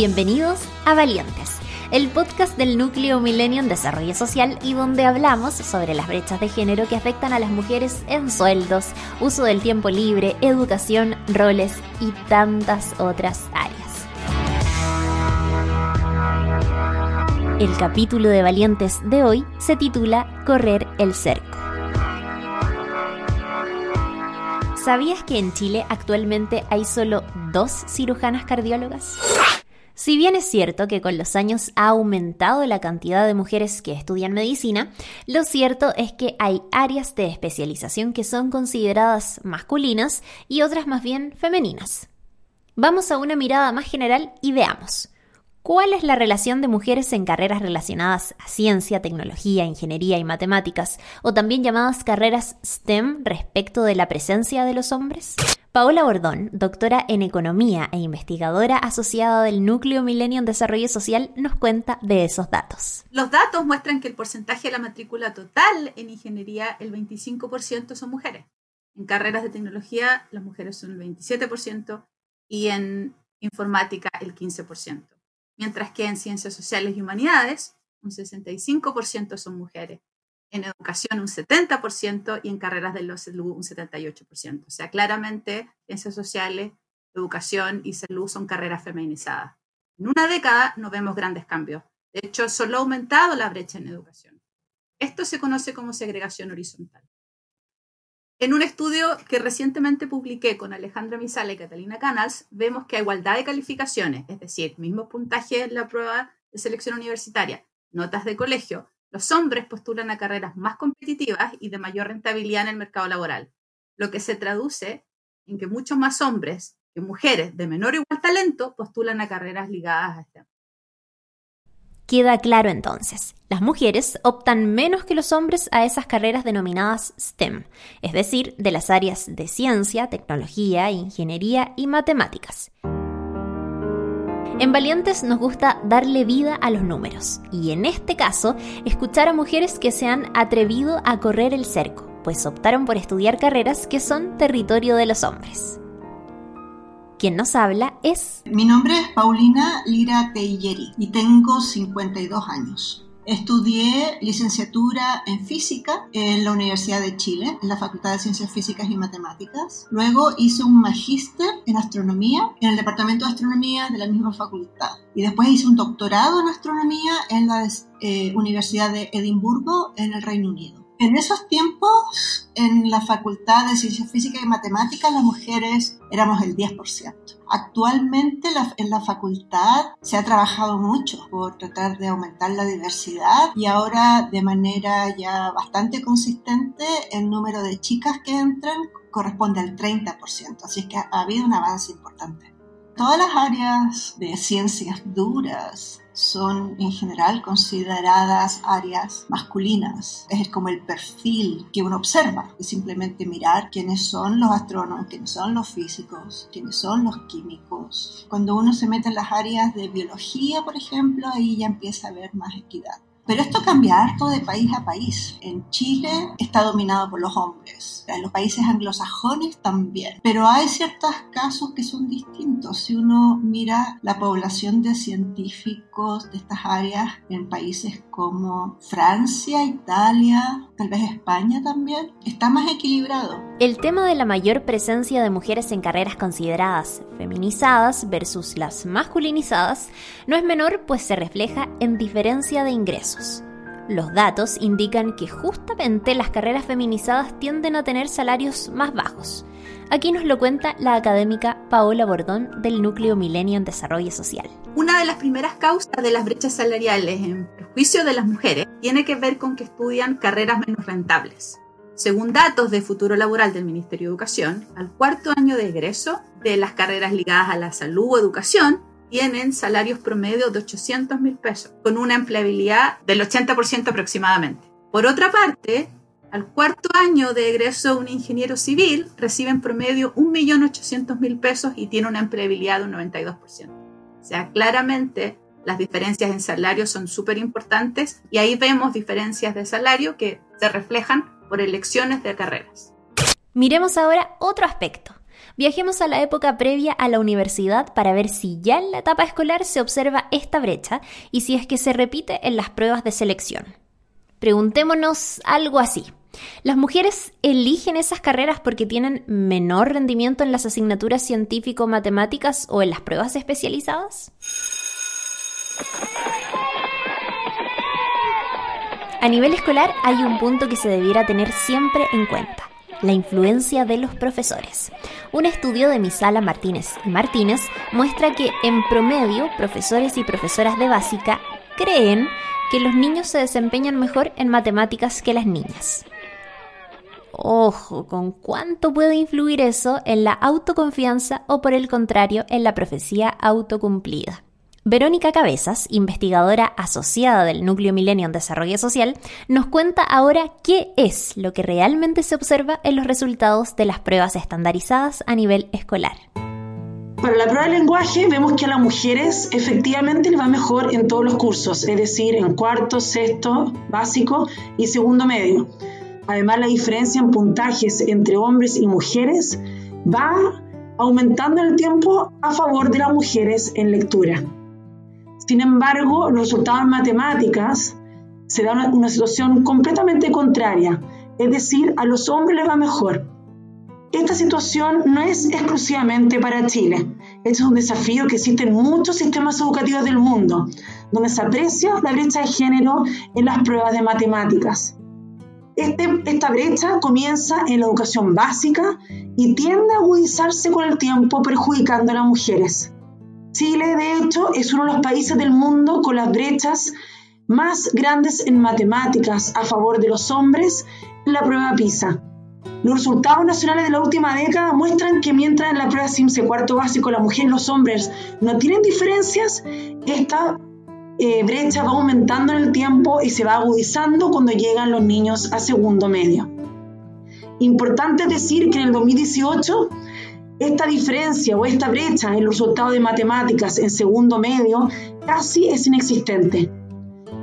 Bienvenidos a Valientes, el podcast del núcleo Millennium Desarrollo Social y donde hablamos sobre las brechas de género que afectan a las mujeres en sueldos, uso del tiempo libre, educación, roles y tantas otras áreas. El capítulo de Valientes de hoy se titula Correr el cerco. ¿Sabías que en Chile actualmente hay solo dos cirujanas cardiólogas? Si bien es cierto que con los años ha aumentado la cantidad de mujeres que estudian medicina, lo cierto es que hay áreas de especialización que son consideradas masculinas y otras más bien femeninas. Vamos a una mirada más general y veamos. ¿Cuál es la relación de mujeres en carreras relacionadas a ciencia, tecnología, ingeniería y matemáticas, o también llamadas carreras STEM respecto de la presencia de los hombres? Paola Bordón, doctora en Economía e investigadora asociada del Núcleo Millennium Desarrollo Social, nos cuenta de esos datos. Los datos muestran que el porcentaje de la matrícula total en ingeniería, el 25% son mujeres. En carreras de tecnología, las mujeres son el 27% y en informática el 15% mientras que en ciencias sociales y humanidades un 65% son mujeres, en educación un 70% y en carreras de los salud un 78%. O sea, claramente ciencias sociales, educación y salud son carreras feminizadas. En una década no vemos grandes cambios. De hecho, solo ha aumentado la brecha en educación. Esto se conoce como segregación horizontal. En un estudio que recientemente publiqué con Alejandra Misala y Catalina Canals, vemos que a igualdad de calificaciones, es decir, mismo puntaje en la prueba de selección universitaria, notas de colegio, los hombres postulan a carreras más competitivas y de mayor rentabilidad en el mercado laboral, lo que se traduce en que muchos más hombres que mujeres de menor o igual talento postulan a carreras ligadas a este Queda claro entonces, las mujeres optan menos que los hombres a esas carreras denominadas STEM, es decir, de las áreas de ciencia, tecnología, ingeniería y matemáticas. En Valientes nos gusta darle vida a los números y en este caso escuchar a mujeres que se han atrevido a correr el cerco, pues optaron por estudiar carreras que son territorio de los hombres. Quien nos habla es... Mi nombre es Paulina Lira Teilleri y tengo 52 años. Estudié licenciatura en física en la Universidad de Chile, en la Facultad de Ciencias Físicas y Matemáticas. Luego hice un magíster en astronomía en el Departamento de Astronomía de la misma facultad. Y después hice un doctorado en astronomía en la eh, Universidad de Edimburgo, en el Reino Unido. En esos tiempos, en la Facultad de Ciencias Físicas y Matemáticas, las mujeres éramos el 10%. Actualmente en la facultad se ha trabajado mucho por tratar de aumentar la diversidad y ahora de manera ya bastante consistente el número de chicas que entran corresponde al 30%, así que ha habido un avance importante. Todas las áreas de ciencias duras, son en general consideradas áreas masculinas. Es como el perfil que uno observa, es simplemente mirar quiénes son los astrónomos, quiénes son los físicos, quiénes son los químicos. Cuando uno se mete en las áreas de biología, por ejemplo, ahí ya empieza a haber más equidad. Pero esto cambia harto de país a país. En Chile está dominado por los hombres, en los países anglosajones también. Pero hay ciertos casos que son distintos. Si uno mira la población de científicos de estas áreas en países como Francia, Italia, tal vez España también, está más equilibrado. El tema de la mayor presencia de mujeres en carreras consideradas feminizadas versus las masculinizadas no es menor, pues se refleja en diferencia de ingresos. Los datos indican que justamente las carreras feminizadas tienden a tener salarios más bajos. Aquí nos lo cuenta la académica Paola Bordón del Núcleo Milenio en Desarrollo Social. Una de las primeras causas de las brechas salariales en perjuicio de las mujeres tiene que ver con que estudian carreras menos rentables. Según datos de Futuro Laboral del Ministerio de Educación, al cuarto año de egreso de las carreras ligadas a la salud o educación, tienen salarios promedio de 800 mil pesos, con una empleabilidad del 80% aproximadamente. Por otra parte, al cuarto año de egreso un ingeniero civil recibe en promedio 1.800.000 pesos y tiene una empleabilidad de un 92%. O sea, claramente las diferencias en salario son súper importantes y ahí vemos diferencias de salario que se reflejan por elecciones de carreras. Miremos ahora otro aspecto. Viajemos a la época previa a la universidad para ver si ya en la etapa escolar se observa esta brecha y si es que se repite en las pruebas de selección. Preguntémonos algo así. ¿Las mujeres eligen esas carreras porque tienen menor rendimiento en las asignaturas científico-matemáticas o en las pruebas especializadas? A nivel escolar hay un punto que se debiera tener siempre en cuenta, la influencia de los profesores. Un estudio de Misala Martínez y Martínez muestra que en promedio profesores y profesoras de básica creen que los niños se desempeñan mejor en matemáticas que las niñas. Ojo, ¿con cuánto puede influir eso en la autoconfianza o por el contrario en la profecía autocumplida? Verónica Cabezas, investigadora asociada del Núcleo Milenio en Desarrollo Social, nos cuenta ahora qué es lo que realmente se observa en los resultados de las pruebas estandarizadas a nivel escolar. Para la prueba de lenguaje vemos que a las mujeres efectivamente les va mejor en todos los cursos, es decir, en cuarto, sexto, básico y segundo medio. Además, la diferencia en puntajes entre hombres y mujeres va aumentando en el tiempo a favor de las mujeres en lectura. Sin embargo, los resultados en matemáticas se da una, situación completamente contraria, es decir, a los hombres les va mejor. Esta situación no es exclusivamente para Chile. Este es un desafío que existe en muchos sistemas educativos del mundo, donde se aprecia la brecha de género en las pruebas de matemáticas. Este, esta brecha comienza en la educación básica y tiende a agudizarse con el tiempo perjudicando a las mujeres. Chile, de hecho, es uno de los países del mundo con las brechas más grandes en matemáticas a favor de los hombres en la prueba PISA. Los resultados nacionales de la última década muestran que mientras en la prueba SIMSE cuarto básico la mujer y los hombres no tienen diferencias, esta eh, brecha va aumentando en el tiempo y se va agudizando cuando llegan los niños a segundo medio. Importante decir que en el 2018 esta diferencia o esta brecha en los resultados de matemáticas en segundo medio casi es inexistente.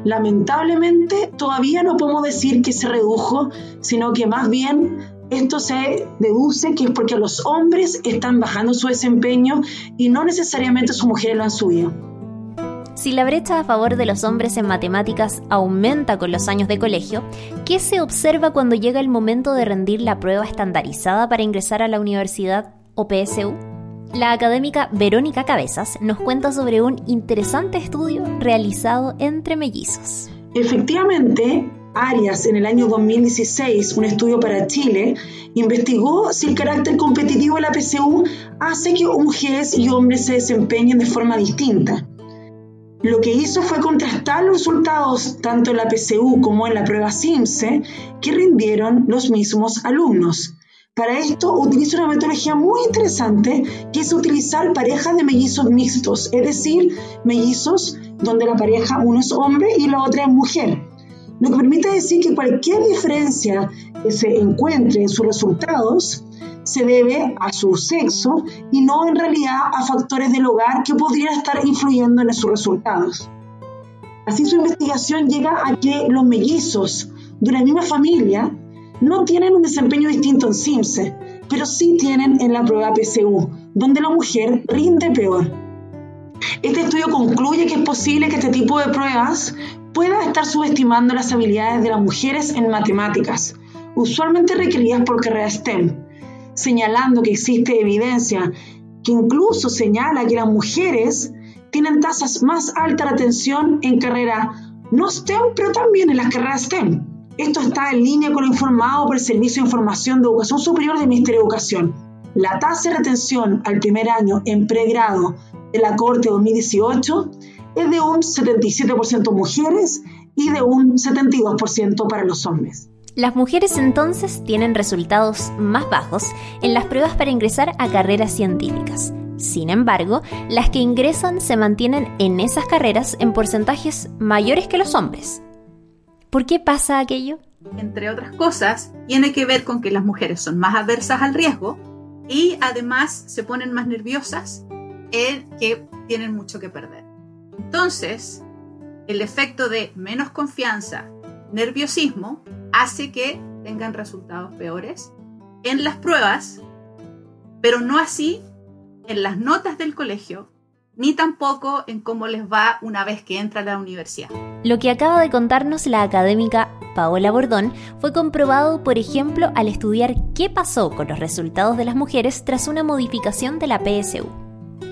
Lamentablemente todavía no podemos decir que se redujo, sino que más bien esto se deduce que es porque los hombres están bajando su desempeño y no necesariamente sus mujeres lo han subido. Si la brecha a favor de los hombres en matemáticas aumenta con los años de colegio, ¿qué se observa cuando llega el momento de rendir la prueba estandarizada para ingresar a la universidad o PSU, la académica Verónica Cabezas nos cuenta sobre un interesante estudio realizado entre mellizos. Efectivamente, Arias en el año 2016, un estudio para Chile, investigó si el carácter competitivo de la PSU hace que mujeres y hombres se desempeñen de forma distinta. Lo que hizo fue contrastar los resultados tanto en la PSU como en la prueba SIMSE que rindieron los mismos alumnos. Para esto utiliza una metodología muy interesante que es utilizar parejas de mellizos mixtos, es decir, mellizos donde la pareja uno es hombre y la otra es mujer. Lo que permite decir que cualquier diferencia que se encuentre en sus resultados se debe a su sexo y no en realidad a factores del hogar que podrían estar influyendo en sus resultados. Así su investigación llega a que los mellizos de una misma familia no tienen un desempeño distinto en CIMSE, pero sí tienen en la prueba PSU, donde la mujer rinde peor. Este estudio concluye que es posible que este tipo de pruebas pueda estar subestimando las habilidades de las mujeres en matemáticas, usualmente requeridas por carreras STEM, señalando que existe evidencia que incluso señala que las mujeres tienen tasas más altas de atención en carreras no STEM, pero también en las carreras STEM. Esto está en línea con lo informado por el Servicio de Información de Educación Superior del Ministerio de Educación. La tasa de retención al primer año en pregrado de la Corte 2018 es de un 77% mujeres y de un 72% para los hombres. Las mujeres entonces tienen resultados más bajos en las pruebas para ingresar a carreras científicas. Sin embargo, las que ingresan se mantienen en esas carreras en porcentajes mayores que los hombres. ¿Por qué pasa aquello? Entre otras cosas, tiene que ver con que las mujeres son más adversas al riesgo y además se ponen más nerviosas en que tienen mucho que perder. Entonces, el efecto de menos confianza, nerviosismo, hace que tengan resultados peores en las pruebas pero no así en las notas del colegio, ni tampoco en cómo les va una vez que entra a la universidad. Lo que acaba de contarnos la académica Paola Bordón fue comprobado, por ejemplo, al estudiar qué pasó con los resultados de las mujeres tras una modificación de la PSU.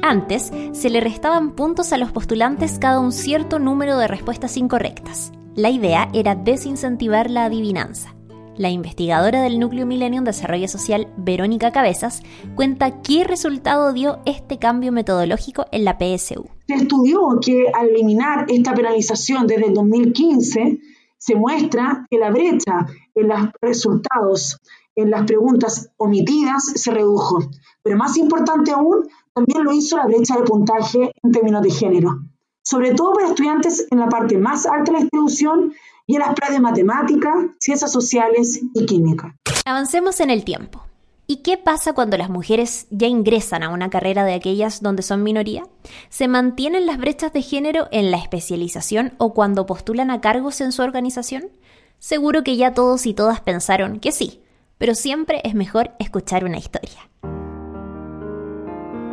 Antes, se le restaban puntos a los postulantes cada un cierto número de respuestas incorrectas. La idea era desincentivar la adivinanza. La investigadora del Núcleo Milenio en Desarrollo Social, Verónica Cabezas, cuenta qué resultado dio este cambio metodológico en la PSU. Se estudió que al eliminar esta penalización desde el 2015, se muestra que la brecha en los resultados, en las preguntas omitidas, se redujo. Pero más importante aún, también lo hizo la brecha de puntaje en términos de género, sobre todo para estudiantes en la parte más alta de la distribución y en las pruebas de matemática, ciencias sociales y química. Avancemos en el tiempo. ¿Y qué pasa cuando las mujeres ya ingresan a una carrera de aquellas donde son minoría? ¿Se mantienen las brechas de género en la especialización o cuando postulan a cargos en su organización? Seguro que ya todos y todas pensaron que sí, pero siempre es mejor escuchar una historia.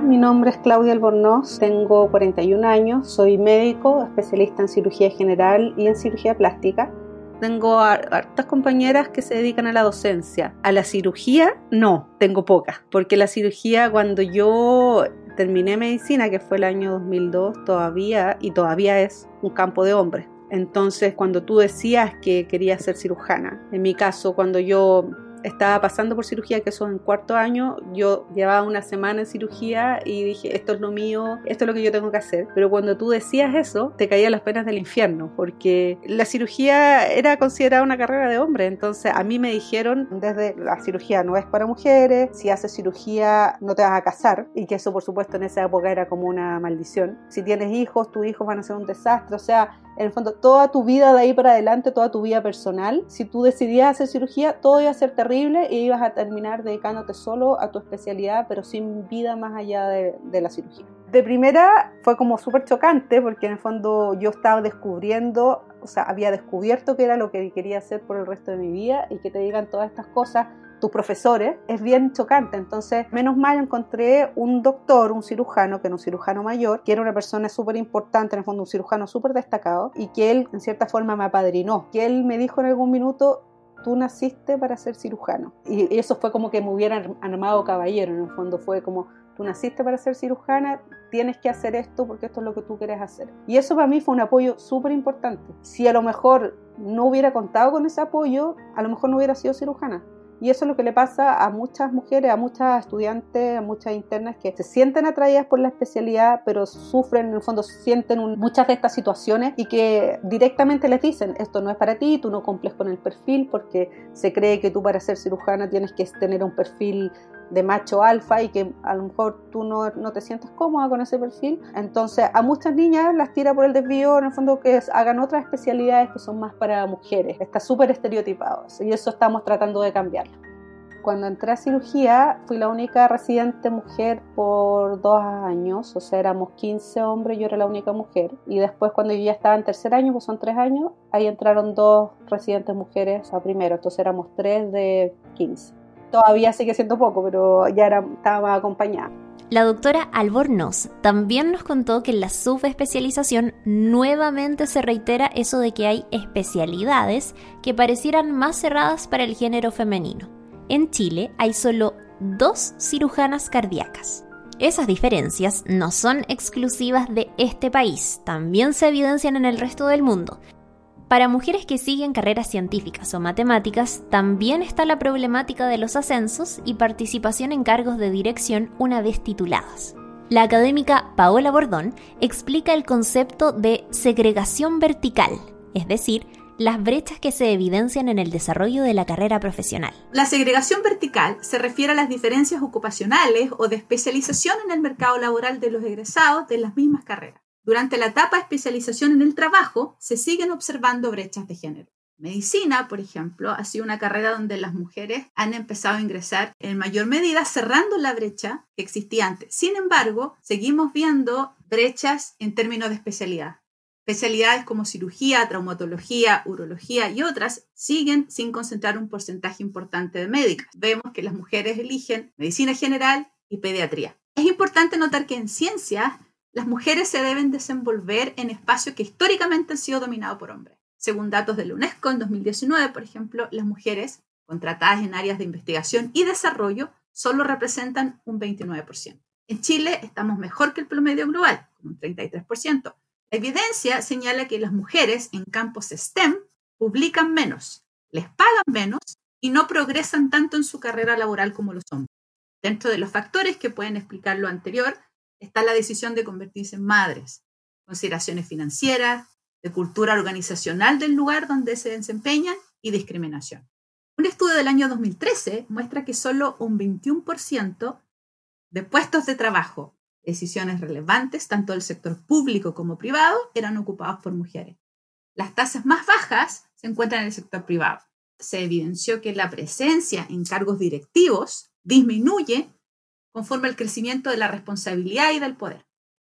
Mi nombre es Claudia Albornoz, tengo 41 años, soy médico, especialista en cirugía general y en cirugía plástica. Tengo hartas compañeras que se dedican a la docencia. A la cirugía, no, tengo pocas, porque la cirugía cuando yo terminé medicina, que fue el año 2002, todavía, y todavía es un campo de hombres. Entonces, cuando tú decías que querías ser cirujana, en mi caso, cuando yo estaba pasando por cirugía, que eso en cuarto año, yo llevaba una semana en cirugía y dije, esto es lo mío, esto es lo que yo tengo que hacer. Pero cuando tú decías eso, te caían las penas del infierno, porque la cirugía era considerada una carrera de hombre. Entonces a mí me dijeron desde la cirugía no es para mujeres, si haces cirugía no te vas a casar, y que eso por supuesto en esa época era como una maldición. Si tienes hijos, tus hijos van a ser un desastre. O sea, en el fondo, toda tu vida de ahí para adelante, toda tu vida personal, si tú decidías hacer cirugía, todo iba a ser terrible y ibas a terminar dedicándote solo a tu especialidad, pero sin vida más allá de, de la cirugía. De primera fue como súper chocante porque en el fondo yo estaba descubriendo, o sea, había descubierto que era lo que quería hacer por el resto de mi vida y que te digan todas estas cosas tus profesores, es bien chocante. Entonces, menos mal encontré un doctor, un cirujano, que era un cirujano mayor, que era una persona súper importante, en el fondo un cirujano súper destacado, y que él en cierta forma me apadrinó, que él me dijo en algún minuto, tú naciste para ser cirujano. Y eso fue como que me hubieran armado caballero, en el fondo fue como, tú naciste para ser cirujana, tienes que hacer esto porque esto es lo que tú quieres hacer. Y eso para mí fue un apoyo súper importante. Si a lo mejor no hubiera contado con ese apoyo, a lo mejor no hubiera sido cirujana. Y eso es lo que le pasa a muchas mujeres, a muchas estudiantes, a muchas internas que se sienten atraídas por la especialidad, pero sufren, en el fondo sienten muchas de estas situaciones y que directamente les dicen, esto no es para ti, tú no cumples con el perfil porque se cree que tú para ser cirujana tienes que tener un perfil de macho alfa y que a lo mejor tú no, no, te sientes cómoda con ese perfil. Entonces a muchas niñas las tira por el desvío, en el fondo que hagan otras especialidades que son más para mujeres. Está súper estereotipado y eso estamos tratando de cambiarlo. Cuando entré a cirugía fui la única residente mujer por dos años, o sea, éramos 15 hombres, yo era la única mujer. Y después cuando yo ya estaba en tercer año, pues son tres años, ahí entraron dos residentes mujeres a primero, entonces éramos tres de 15 todavía sigue siendo poco, pero ya estaba acompañada. La doctora Albornoz también nos contó que en la subespecialización nuevamente se reitera eso de que hay especialidades que parecieran más cerradas para el género femenino. En Chile hay solo dos cirujanas cardíacas. Esas diferencias no son exclusivas de este país, también se evidencian en el resto del mundo, para mujeres que siguen carreras científicas o matemáticas, también está la problemática de los ascensos y participación en cargos de dirección una vez tituladas. La académica Paola Bordón explica el concepto de segregación vertical, es decir, las brechas que se evidencian en el desarrollo de la carrera profesional. La segregación vertical se refiere a las diferencias ocupacionales o de especialización en el mercado laboral de los egresados de las mismas carreras. Durante la etapa de especialización en el trabajo, se siguen observando brechas de género. Medicina, por ejemplo, ha sido una carrera donde las mujeres han empezado a ingresar en mayor medida cerrando la brecha que existía antes. Sin embargo, seguimos viendo brechas en términos de especialidad. Especialidades como cirugía, traumatología, urología y otras siguen sin concentrar un porcentaje importante de médicas. Vemos que las mujeres eligen medicina general y pediatría. Es importante notar que en ciencias las mujeres se deben desenvolver en espacios que históricamente han sido dominados por hombres. Según datos de la UNESCO en 2019, por ejemplo, las mujeres contratadas en áreas de investigación y desarrollo solo representan un 29%. En Chile estamos mejor que el promedio global, con un 33%. La evidencia señala que las mujeres en campos STEM publican menos, les pagan menos y no progresan tanto en su carrera laboral como los hombres. Dentro de los factores que pueden explicar lo anterior está la decisión de convertirse en madres, consideraciones financieras, de cultura organizacional del lugar donde se desempeñan y discriminación. Un estudio del año 2013 muestra que solo un 21% de puestos de trabajo, decisiones relevantes, tanto del sector público como privado, eran ocupados por mujeres. Las tasas más bajas se encuentran en el sector privado. Se evidenció que la presencia en cargos directivos disminuye conforme al crecimiento de la responsabilidad y del poder.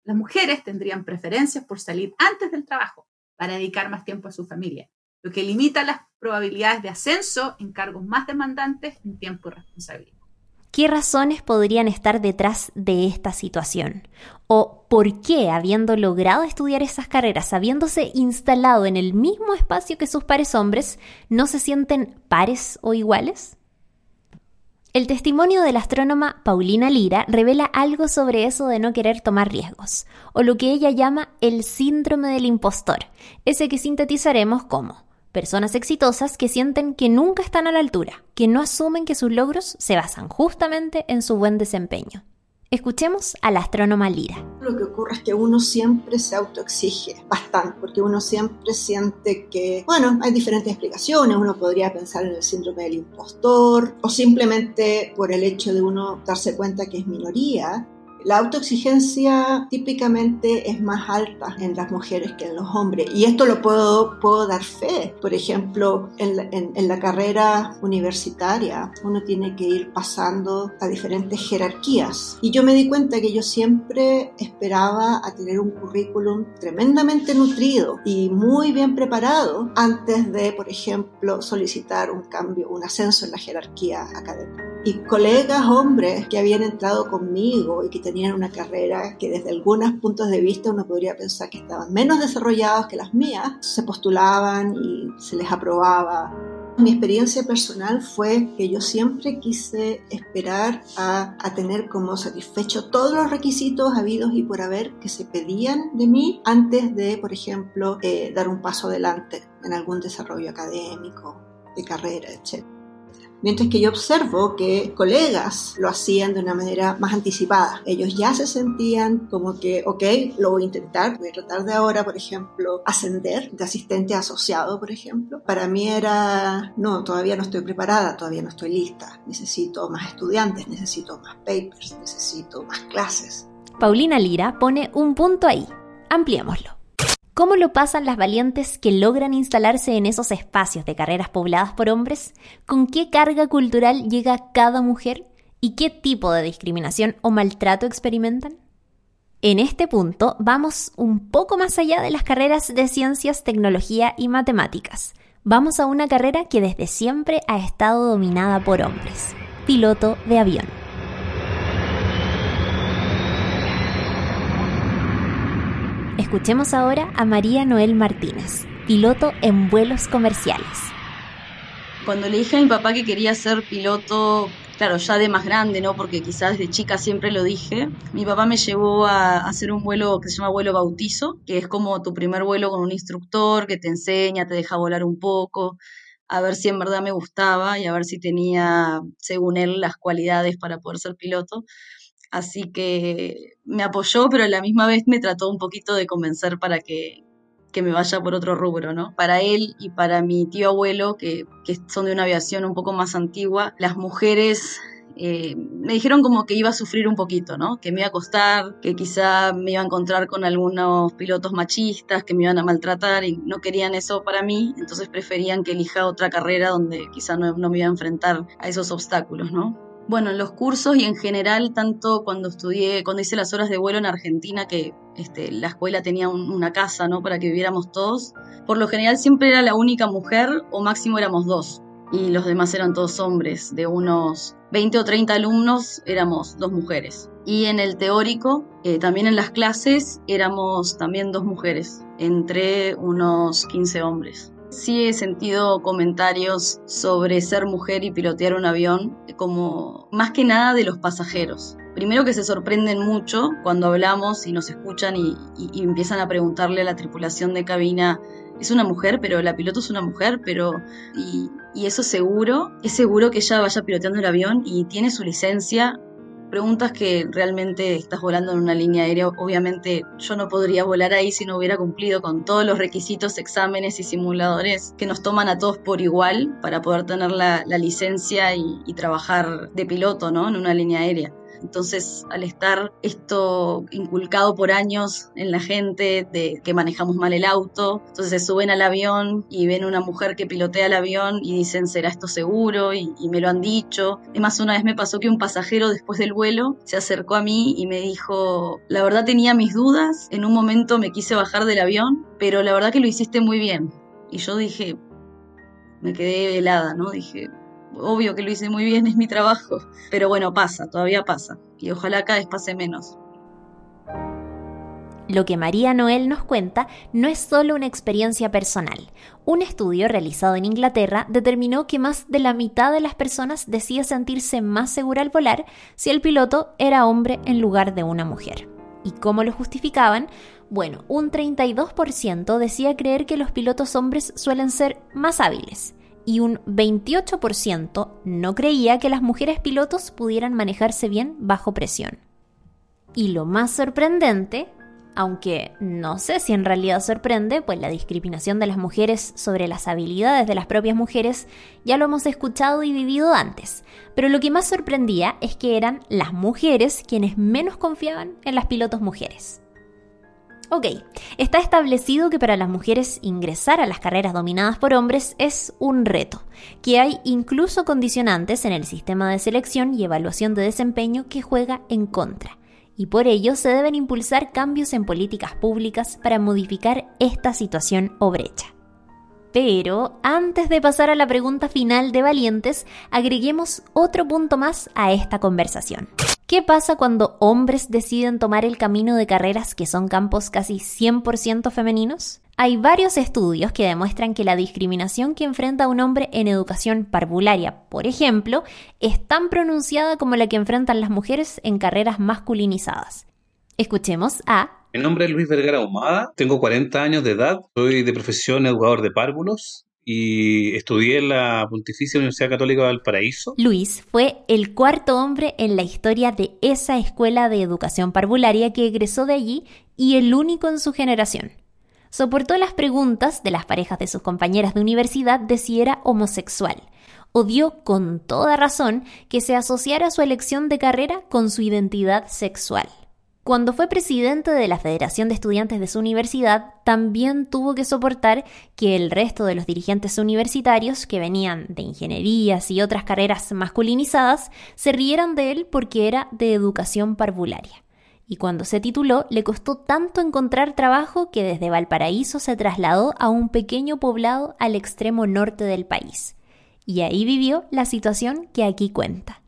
Las mujeres tendrían preferencias por salir antes del trabajo para dedicar más tiempo a su familia, lo que limita las probabilidades de ascenso en cargos más demandantes en tiempo y responsabilidad. ¿Qué razones podrían estar detrás de esta situación? ¿O por qué, habiendo logrado estudiar esas carreras, habiéndose instalado en el mismo espacio que sus pares hombres, no se sienten pares o iguales? El testimonio de la astrónoma Paulina Lira revela algo sobre eso de no querer tomar riesgos, o lo que ella llama el síndrome del impostor, ese que sintetizaremos como personas exitosas que sienten que nunca están a la altura, que no asumen que sus logros se basan justamente en su buen desempeño. Escuchemos a la astrónoma Lira. Lo que ocurre es que uno siempre se autoexige bastante, porque uno siempre siente que, bueno, hay diferentes explicaciones. Uno podría pensar en el síndrome del impostor, o simplemente por el hecho de uno darse cuenta que es minoría, la autoexigencia típicamente es más alta en las mujeres que en los hombres y esto lo puedo, dar fe. Por ejemplo, en la, en, la carrera universitaria uno tiene que ir pasando a diferentes jerarquías y yo me di cuenta que yo siempre esperaba a tener un currículum tremendamente nutrido y muy bien preparado antes de, por ejemplo, solicitar un cambio, un ascenso en la jerarquía académica. Y colegas hombres que habían entrado conmigo y que tenían una carrera que desde algunos puntos de vista uno podría pensar que estaban menos desarrollados que las mías, se postulaban y se les aprobaba. Mi experiencia personal fue que yo siempre quise esperar a, a, tener como satisfecho todos los requisitos habidos y por haber que se pedían de mí antes de, por ejemplo, eh, dar un paso adelante en algún desarrollo académico, de carrera, etc. Mientras que yo observo que colegas lo hacían de una manera más anticipada. Ellos ya se sentían como que, ok, lo voy a intentar, voy a tratar de ahora, por ejemplo, ascender de asistente a asociado, por ejemplo. Para mí era, no, todavía no estoy preparada, todavía no estoy lista. Necesito más estudiantes, necesito más papers, necesito más clases. Paulina Lira pone un punto ahí. Ampliémoslo. ¿Cómo lo pasan las valientes que logran instalarse en esos espacios de carreras pobladas por hombres? ¿Con qué carga cultural llega cada mujer? ¿Y qué tipo de discriminación o maltrato experimentan? En este punto vamos un poco más allá de las carreras de ciencias, tecnología y matemáticas. Vamos a una carrera que desde siempre ha estado dominada por hombres, piloto de avión. Escuchemos ahora a María Noel Martínez, piloto en vuelos comerciales. Cuando le dije a mi papá que quería ser piloto, claro, ya de más grande, ¿no? Porque quizás desde chica siempre lo dije. Mi papá me llevó a hacer un vuelo que se llama vuelo bautizo, que es como tu primer vuelo con un instructor que te enseña, te deja volar un poco, a ver si en verdad me gustaba y a ver si tenía, según él, las cualidades para poder ser piloto. Así que me apoyó, pero la misma vez me trató un poquito de convencer para que, me vaya por otro rubro, ¿no? Para él y para mi tío abuelo, que, son de una aviación un poco más antigua, las mujeres eh, me dijeron como que iba a sufrir un poquito, ¿no? Que me iba a costar, que quizá me iba a encontrar con algunos pilotos machistas que me iban a maltratar y no querían eso para mí, entonces preferían que elija otra carrera donde quizá no, no me iba a enfrentar a esos obstáculos, ¿no? Bueno, en los cursos y en general, tanto cuando estudié, cuando hice las horas de vuelo en Argentina, que este, la escuela tenía una casa, ¿no? Para que viviéramos todos, por lo general siempre era la única mujer o máximo éramos dos. y los demás eran todos hombres. De unos 20 o 30 alumnos éramos dos mujeres. Y en el teórico, eh, también en las clases, éramos también dos mujeres, entre unos 15 hombres. Sí he sentido comentarios sobre ser mujer y pilotear un avión, como más que nada de los pasajeros. Primero que se sorprenden mucho cuando hablamos y nos escuchan y, empiezan a preguntarle a la tripulación de cabina, es una mujer, pero la piloto es una mujer, pero... Y, y eso seguro, es seguro que ella vaya piloteando el avión y tiene su licencia preguntas que realmente estás volando en una línea aérea. Obviamente yo no podría volar ahí si no hubiera cumplido con todos los requisitos, exámenes y simuladores que nos toman a todos por igual para poder tener la, licencia y, y, trabajar de piloto ¿no? en una línea aérea. Entonces, al estar esto inculcado por años en la gente de que manejamos mal el auto, entonces se suben al avión y ven una mujer que pilotea el avión y dicen, ¿será esto seguro? Y, me lo han dicho. Además, una vez me pasó que un pasajero después del vuelo se acercó a mí y me dijo, la verdad tenía mis dudas, en un momento me quise bajar del avión, pero la verdad que lo hiciste muy bien. Y yo dije, me quedé helada, ¿no? Dije, obvio que lo hice muy bien, es mi trabajo. Pero bueno, pasa, todavía pasa. Y ojalá cada vez pase menos. Lo que María Noel nos cuenta no es solo una experiencia personal. Un estudio realizado en Inglaterra determinó que más de la mitad de las personas decía sentirse más segura al volar si el piloto era hombre en lugar de una mujer. ¿Y cómo lo justificaban? Bueno, un 32% decía creer que los pilotos hombres suelen ser más hábiles, y un 28% no creía que las mujeres pilotos pudieran manejarse bien bajo presión. Y lo más sorprendente, aunque no sé si en realidad sorprende, pues la discriminación de las mujeres sobre las habilidades de las propias mujeres ya lo hemos escuchado y vivido antes, pero lo que más sorprendía es que eran las mujeres quienes menos confiaban en las pilotos mujeres. Ok, está establecido que para las mujeres ingresar a las carreras dominadas por hombres es un reto, que hay incluso condicionantes en el sistema de selección y evaluación de desempeño que juega en contra, y por ello se deben impulsar cambios en políticas públicas para modificar esta situación o brecha. Pero antes de pasar a la pregunta final de Valientes, agreguemos otro punto más a esta conversación. ¿Qué pasa cuando hombres deciden tomar el camino de carreras que son campos casi 100% femeninos? Hay varios estudios que demuestran que la discriminación que enfrenta un hombre en educación parvularia, por ejemplo, es tan pronunciada como la que enfrentan las mujeres en carreras masculinizadas. Escuchemos a mi nombre es Luis Vergara Humada, tengo 40 años de edad, soy de profesión educador de párvulos y estudié en la Pontificia Universidad Católica de Valparaíso. Luis fue el cuarto hombre en la historia de esa escuela de educación parvularia que egresó de allí y el único en su generación. Soportó las preguntas de las parejas de sus compañeras de universidad de si era homosexual. Odió con toda razón que se asociara su elección de carrera con su identidad sexual. Cuando fue presidente de la Federación de Estudiantes de su universidad, también tuvo que soportar que el resto de los dirigentes universitarios, que venían de ingenierías y otras carreras masculinizadas, se rieran de él porque era de educación parvularia. Y cuando se tituló, le costó tanto encontrar trabajo que desde Valparaíso se trasladó a un pequeño poblado al extremo norte del país. Y ahí vivió la situación que aquí cuenta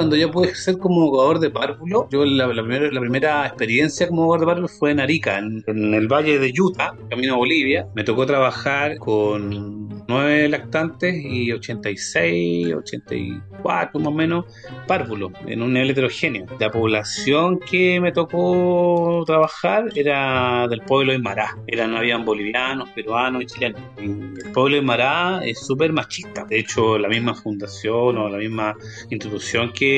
cuando yo pude ser como jugador de párvulo, yo la, primera, experiencia como jugador de párvulo fue en Arica, en, el valle de Utah, camino a Bolivia. Me tocó trabajar con nueve lactantes y 86, 84 más o menos párvulos en un nivel heterogéneo. La población que me tocó trabajar era del pueblo de Mará. Eran, habían bolivianos, peruanos y chilenos. el pueblo de Mará es súper machista. De hecho, la misma fundación o la misma institución que,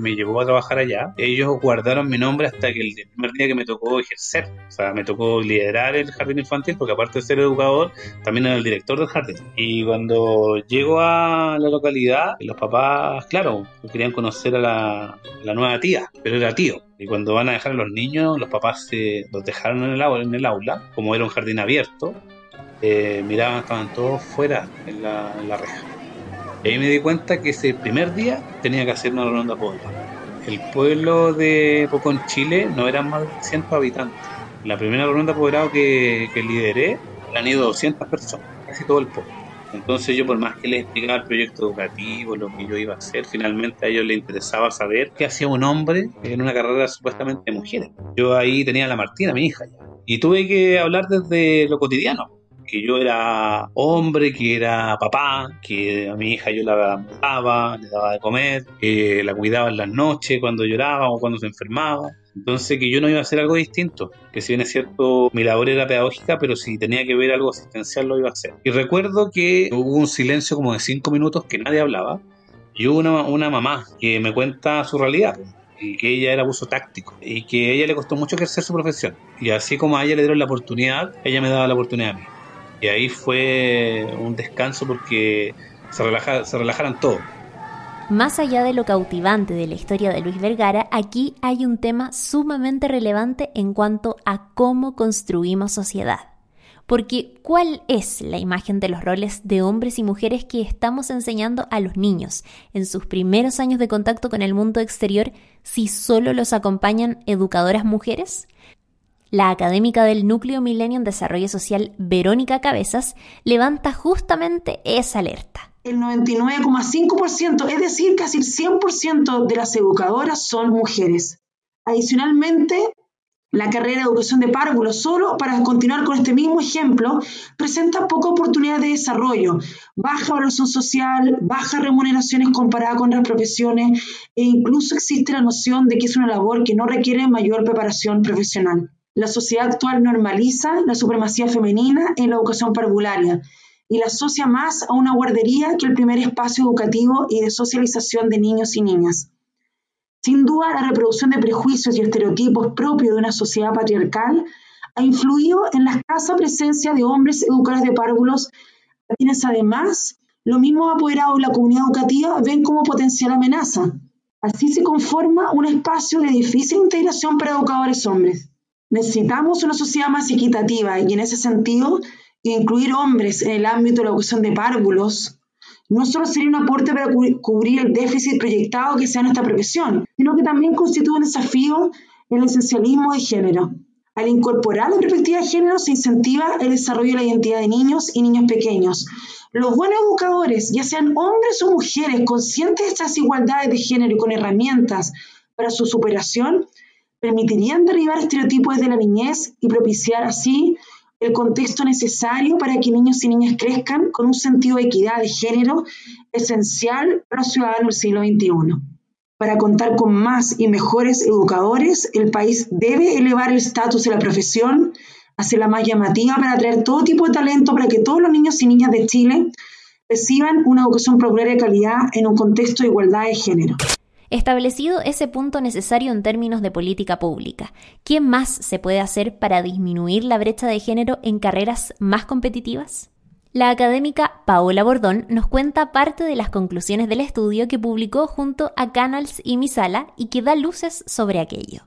me llevó a trabajar allá, ellos guardaron mi nombre hasta que el primer día que me tocó ejercer. O sea, me tocó liderar el jardín infantil, porque aparte de ser educador, también era el director del jardín. Y cuando llego a la localidad, los papás, claro, querían conocer a la, nueva tía, pero era tío. Y cuando van a dejar a los niños, los papás se, los dejaron en el, aula, en el aula, como era un jardín abierto, eh, miraban, estaban todos fuera en la, en la reja. Y ahí me di cuenta que ese primer día tenía que hacer una ronda pobre. El pueblo de Pocón, Chile, no eran más de 100 habitantes. La primera ronda apoderado que, que lideré, han ido 200 personas, casi todo el pueblo. Entonces yo por más que les explicaba el proyecto educativo, lo que yo iba a hacer, finalmente a ellos les interesaba saber qué hacía un hombre en una carrera supuestamente de mujeres. Yo ahí tenía a la Martina, mi hija, y tuve que hablar desde lo cotidiano que yo era hombre, que era papá, que a mi hija yo la daba, le daba de comer, que la cuidaba en las noches cuando lloraba o cuando se enfermaba. Entonces que yo no iba a hacer algo distinto, que si bien es cierto mi labor era pedagógica, pero si tenía que ver algo asistencial lo iba a hacer. Y recuerdo que hubo un silencio como de cinco minutos que nadie hablaba y hubo una, una mamá que me cuenta su realidad y que ella era abuso táctico y que ella le costó mucho ejercer su profesión. Y así como a ella le dieron la oportunidad, ella me daba la oportunidad a mí. Y ahí fue un descanso porque se, relaja, relajaran todos. Más allá de lo cautivante de la historia de Luis Vergara, aquí hay un tema sumamente relevante en cuanto a cómo construimos sociedad. Porque ¿cuál es la imagen de los roles de hombres y mujeres que estamos enseñando a los niños en sus primeros años de contacto con el mundo exterior si solo los acompañan educadoras mujeres? La académica del Núcleo Milenio en Desarrollo Social, Verónica Cabezas, levanta justamente esa alerta. El 99,5%, es decir, casi el 100% de las educadoras son mujeres. Adicionalmente, la carrera de educación de párvulo, solo para continuar con este mismo ejemplo, presenta poca oportunidad de desarrollo, baja valoración social, bajas remuneraciones comparadas con otras profesiones e incluso existe la noción de que es una labor que no requiere mayor preparación profesional. La sociedad actual normaliza la supremacía femenina en la educación parvularia y la asocia más a una guardería que el primer espacio educativo y de socialización de niños y niñas. Sin duda, la reproducción de prejuicios y estereotipos propios de una sociedad patriarcal ha influido en la escasa presencia de hombres educadores de párvulos, a quienes además los mismos apoderados de la comunidad educativa ven como potencial amenaza. Así se conforma un espacio de difícil integración para educadores hombres. Necesitamos una sociedad más equitativa y en ese sentido, incluir hombres en el ámbito de la educación de párvulos no solo sería un aporte para cubrir el déficit proyectado que sea nuestra profesión, sino que también constituye un desafío en el esencialismo de género. Al incorporar la perspectiva de género se incentiva el desarrollo de la identidad de niños y niños pequeños. Los buenos educadores, ya sean hombres o mujeres, conscientes de estas igualdades de género y con herramientas para su superación, permitirían derribar estereotipos de la niñez y propiciar así el contexto necesario para que niños y niñas crezcan con un sentido de equidad de género esencial para los ciudadanos del siglo XXI. Para contar con más y mejores educadores, el país debe elevar el estatus de la profesión, hacerla más llamativa para atraer todo tipo de talento para que todos los niños y niñas de Chile reciban una educación popular de calidad en un contexto de igualdad de género. Establecido ese punto necesario en términos de política pública, ¿qué más se puede hacer para disminuir la brecha de género en carreras más competitivas? La académica Paola Bordón nos cuenta parte de las conclusiones del estudio que publicó junto a Canals y Misala y que da luces sobre aquello.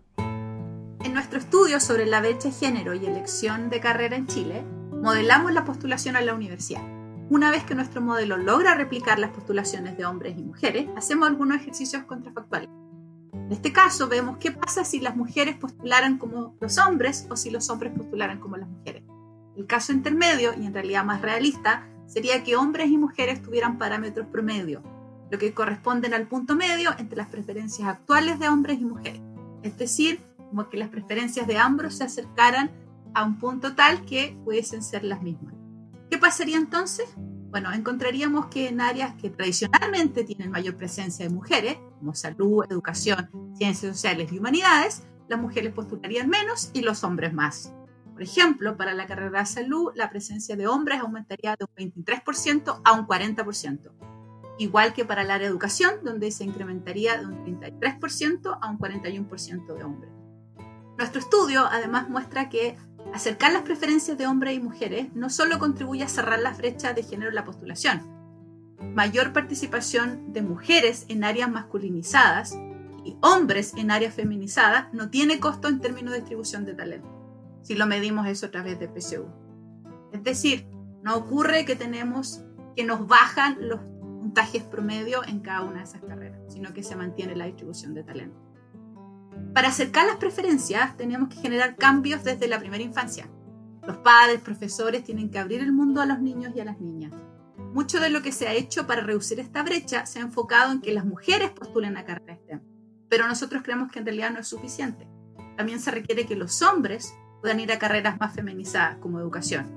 En nuestro estudio sobre la brecha de género y elección de carrera en Chile, modelamos la postulación a la universidad una vez que nuestro modelo logra replicar las postulaciones de hombres y mujeres, hacemos algunos ejercicios contrafactuales. En este caso vemos qué pasa si las mujeres postularan como los hombres o si los hombres postularan como las mujeres. El caso intermedio, y en realidad más realista, sería que hombres y mujeres tuvieran parámetros promedio, lo que corresponden al punto medio entre las preferencias actuales de hombres y mujeres. Es decir, como que las preferencias de ambos se acercaran a un punto tal que pudiesen ser las mismas. ¿Qué pasaría entonces? Bueno, encontraríamos que en áreas que tradicionalmente tienen mayor presencia de mujeres, como salud, educación, ciencias sociales y humanidades, las mujeres postularían menos y los hombres más. Por ejemplo, para la carrera de salud, la presencia de hombres aumentaría de un 23% a un 40%, igual que para el área de educación, donde se incrementaría de un 33% a un 41% de hombres. Nuestro estudio además muestra que Acercar las preferencias de hombres y mujeres no solo contribuye a cerrar las brechas de género en la postulación, mayor participación de mujeres en áreas masculinizadas y hombres en áreas feminizadas no tiene costo en términos de distribución de talento, si lo medimos eso a través de PSU. Es decir, no ocurre que tenemos que nos bajan los puntajes promedio en cada una de esas carreras, sino que se mantiene la distribución de talento. Para acercar las preferencias tenemos que generar cambios desde la primera infancia. Los padres, profesores tienen que abrir el mundo a los niños y a las niñas. mucho de lo que se ha hecho para reducir esta brecha se ha enfocado en que las mujeres postulen a carreras STEM, pero nosotros creemos que en realidad no es suficiente. También se requiere que los hombres puedan ir a carreras más feminizadas como educación.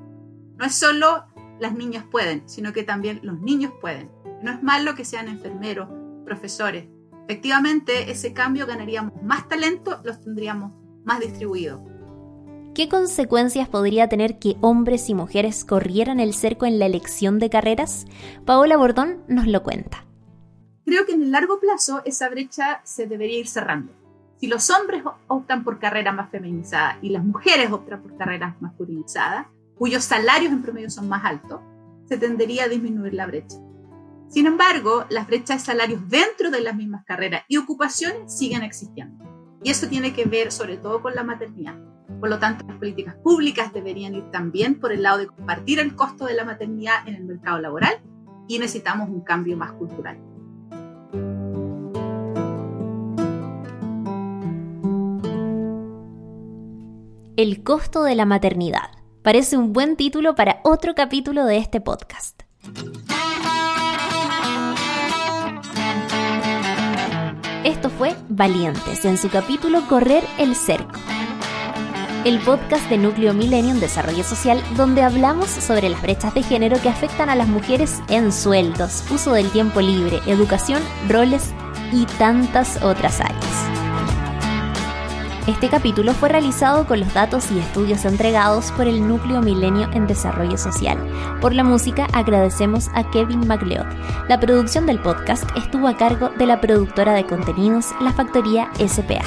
No es solo las niñas pueden, sino que también los niños pueden. No es malo que sean enfermeros, profesores. Efectivamente, ese cambio ganaríamos más talento, los tendríamos más distribuidos. ¿Qué consecuencias podría tener que hombres y mujeres corrieran el cerco en la elección de carreras? Paola Bordón nos lo cuenta. Creo que en el largo plazo esa brecha se debería ir cerrando. Si los hombres optan por carreras más feminizadas y las mujeres optan por carreras masculinizadas, cuyos salarios en promedio son más altos, se tendería a disminuir la brecha. Sin embargo, las brechas de salarios dentro de las mismas carreras y ocupaciones siguen existiendo. Y eso tiene que ver sobre todo con la maternidad. Por lo tanto, las políticas públicas deberían ir también por el lado de compartir el costo de la maternidad en el mercado laboral y necesitamos un cambio más cultural. El costo de la maternidad. Parece un buen título para otro capítulo de este podcast. Fue Valientes en su capítulo Correr el Cerco. El podcast de Núcleo Millennium Desarrollo Social donde hablamos sobre las brechas de género que afectan a las mujeres en sueldos, uso del tiempo libre, educación, roles y tantas otras áreas. Este capítulo fue realizado con los datos y estudios entregados por el Núcleo Milenio en Desarrollo Social. Por la música agradecemos a Kevin MacLeod. La producción del podcast estuvo a cargo de la productora de contenidos La Factoría SPA.